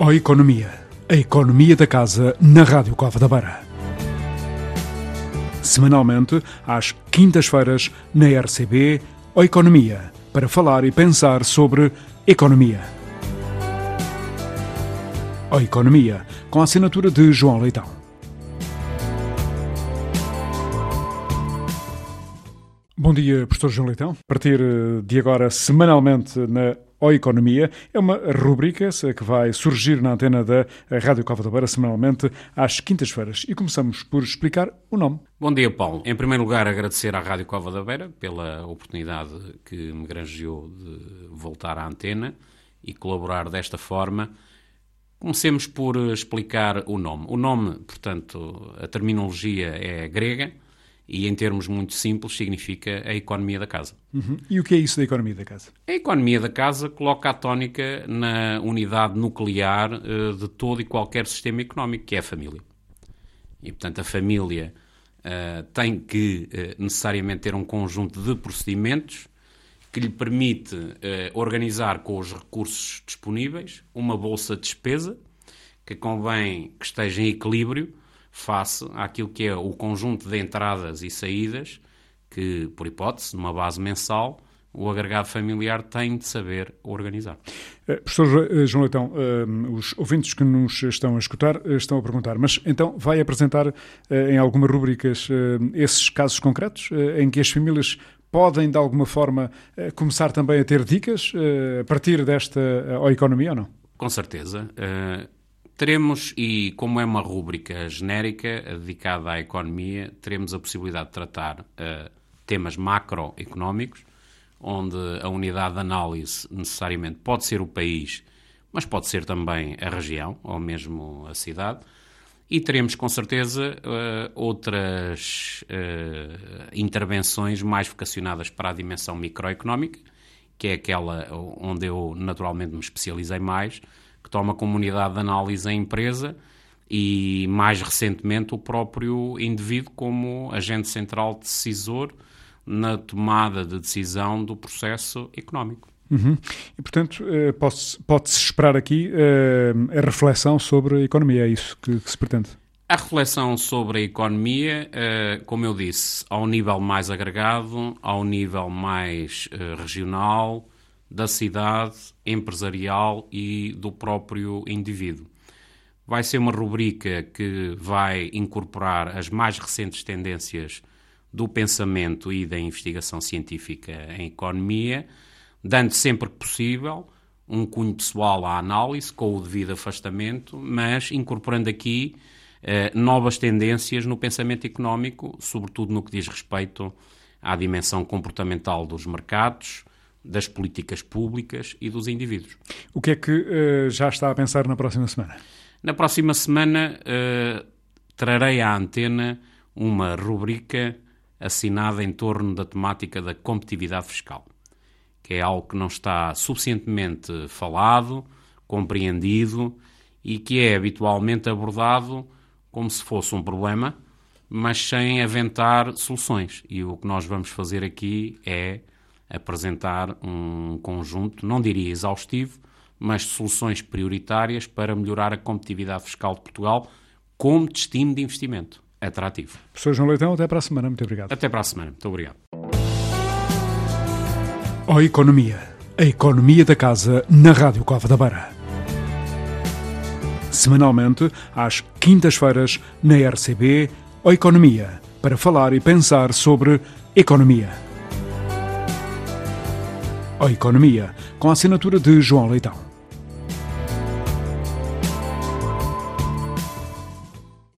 Ó Economia, a economia da casa na Rádio Cova da Beira. Semanalmente, às quintas-feiras, na RCB, Ó Economia, para falar e pensar sobre economia. Ó Economia, com a assinatura de João Leitão. Bom dia, professor João Leitão. A partir de agora, semanalmente, na ou Economia. É uma rubrica que vai surgir na antena da Rádio Cova da Beira semanalmente às quintas-feiras. E começamos por explicar o nome. Bom dia, Paulo. Em primeiro lugar, agradecer à Rádio Cova da Beira pela oportunidade que me granjeou de voltar à antena e colaborar desta forma. Comecemos por explicar o nome. O nome, portanto, a terminologia é grega e, em termos muito simples, significa a economia da casa. Uhum. E o que é isso da economia da casa? A economia da casa coloca a tónica na unidade nuclear uh, de todo e qualquer sistema económico, que é a família. E, portanto, a família uh, tem que uh, necessariamente ter um conjunto de procedimentos que lhe permite organizar com os recursos disponíveis uma bolsa de despesa que convém que esteja em equilíbrio face àquilo que é o conjunto de entradas e saídas que, por hipótese, numa base mensal, o agregado familiar tem de saber organizar. Uh, professor uh, João Leitão, uh, os ouvintes que nos estão a escutar estão a perguntar, mas então vai apresentar em algumas rubricas esses casos concretos em que as famílias podem, de alguma forma, começar também a ter dicas a partir desta economia ou não? Com certeza. Teremos, e como é uma rúbrica genérica dedicada à economia, teremos a possibilidade de tratar uh, temas macroeconómicos, onde a unidade de análise necessariamente pode ser o país, mas pode ser também a região ou mesmo a cidade. E teremos com certeza uh, outras uh, intervenções mais vocacionadas para a dimensão microeconómica, que é aquela onde eu naturalmente me especializei mais que toma como unidade de análise a empresa e, mais recentemente, o próprio indivíduo como agente central decisor na tomada de decisão do processo económico. Uhum. E, portanto, eh, pode-se esperar aqui uh, a reflexão sobre a economia, é isso que, se pretende? A reflexão sobre a economia, uh, como eu disse, ao nível mais agregado, ao nível mais regional, da cidade, empresarial e do próprio indivíduo. Vai ser uma rubrica que vai incorporar as mais recentes tendências do pensamento e da investigação científica em economia, dando sempre que possível um cunho pessoal à análise, com o devido afastamento, mas incorporando aqui eh, novas tendências no pensamento económico, sobretudo no que diz respeito à dimensão comportamental dos mercados, das políticas públicas e dos indivíduos. O que é que uh, já está a pensar na próxima semana? Na próxima semana uh, trarei à antena uma rubrica assinada em torno da temática da competitividade fiscal, que é algo que não está suficientemente falado, compreendido e que é habitualmente abordado como se fosse um problema, mas sem aventar soluções. E o que nós vamos fazer aqui é apresentar um conjunto, não diria exaustivo, mas soluções prioritárias para melhorar a competitividade fiscal de Portugal como destino de investimento atrativo. Professor João Leitão, até para a semana. Muito obrigado. Até para a semana. Muito obrigado. O Economia. A economia da casa na Rádio Cova da Beira. Semanalmente, às quintas-feiras, na RCB, O Economia, para falar e pensar sobre economia. A Economia, com a assinatura de João Leitão.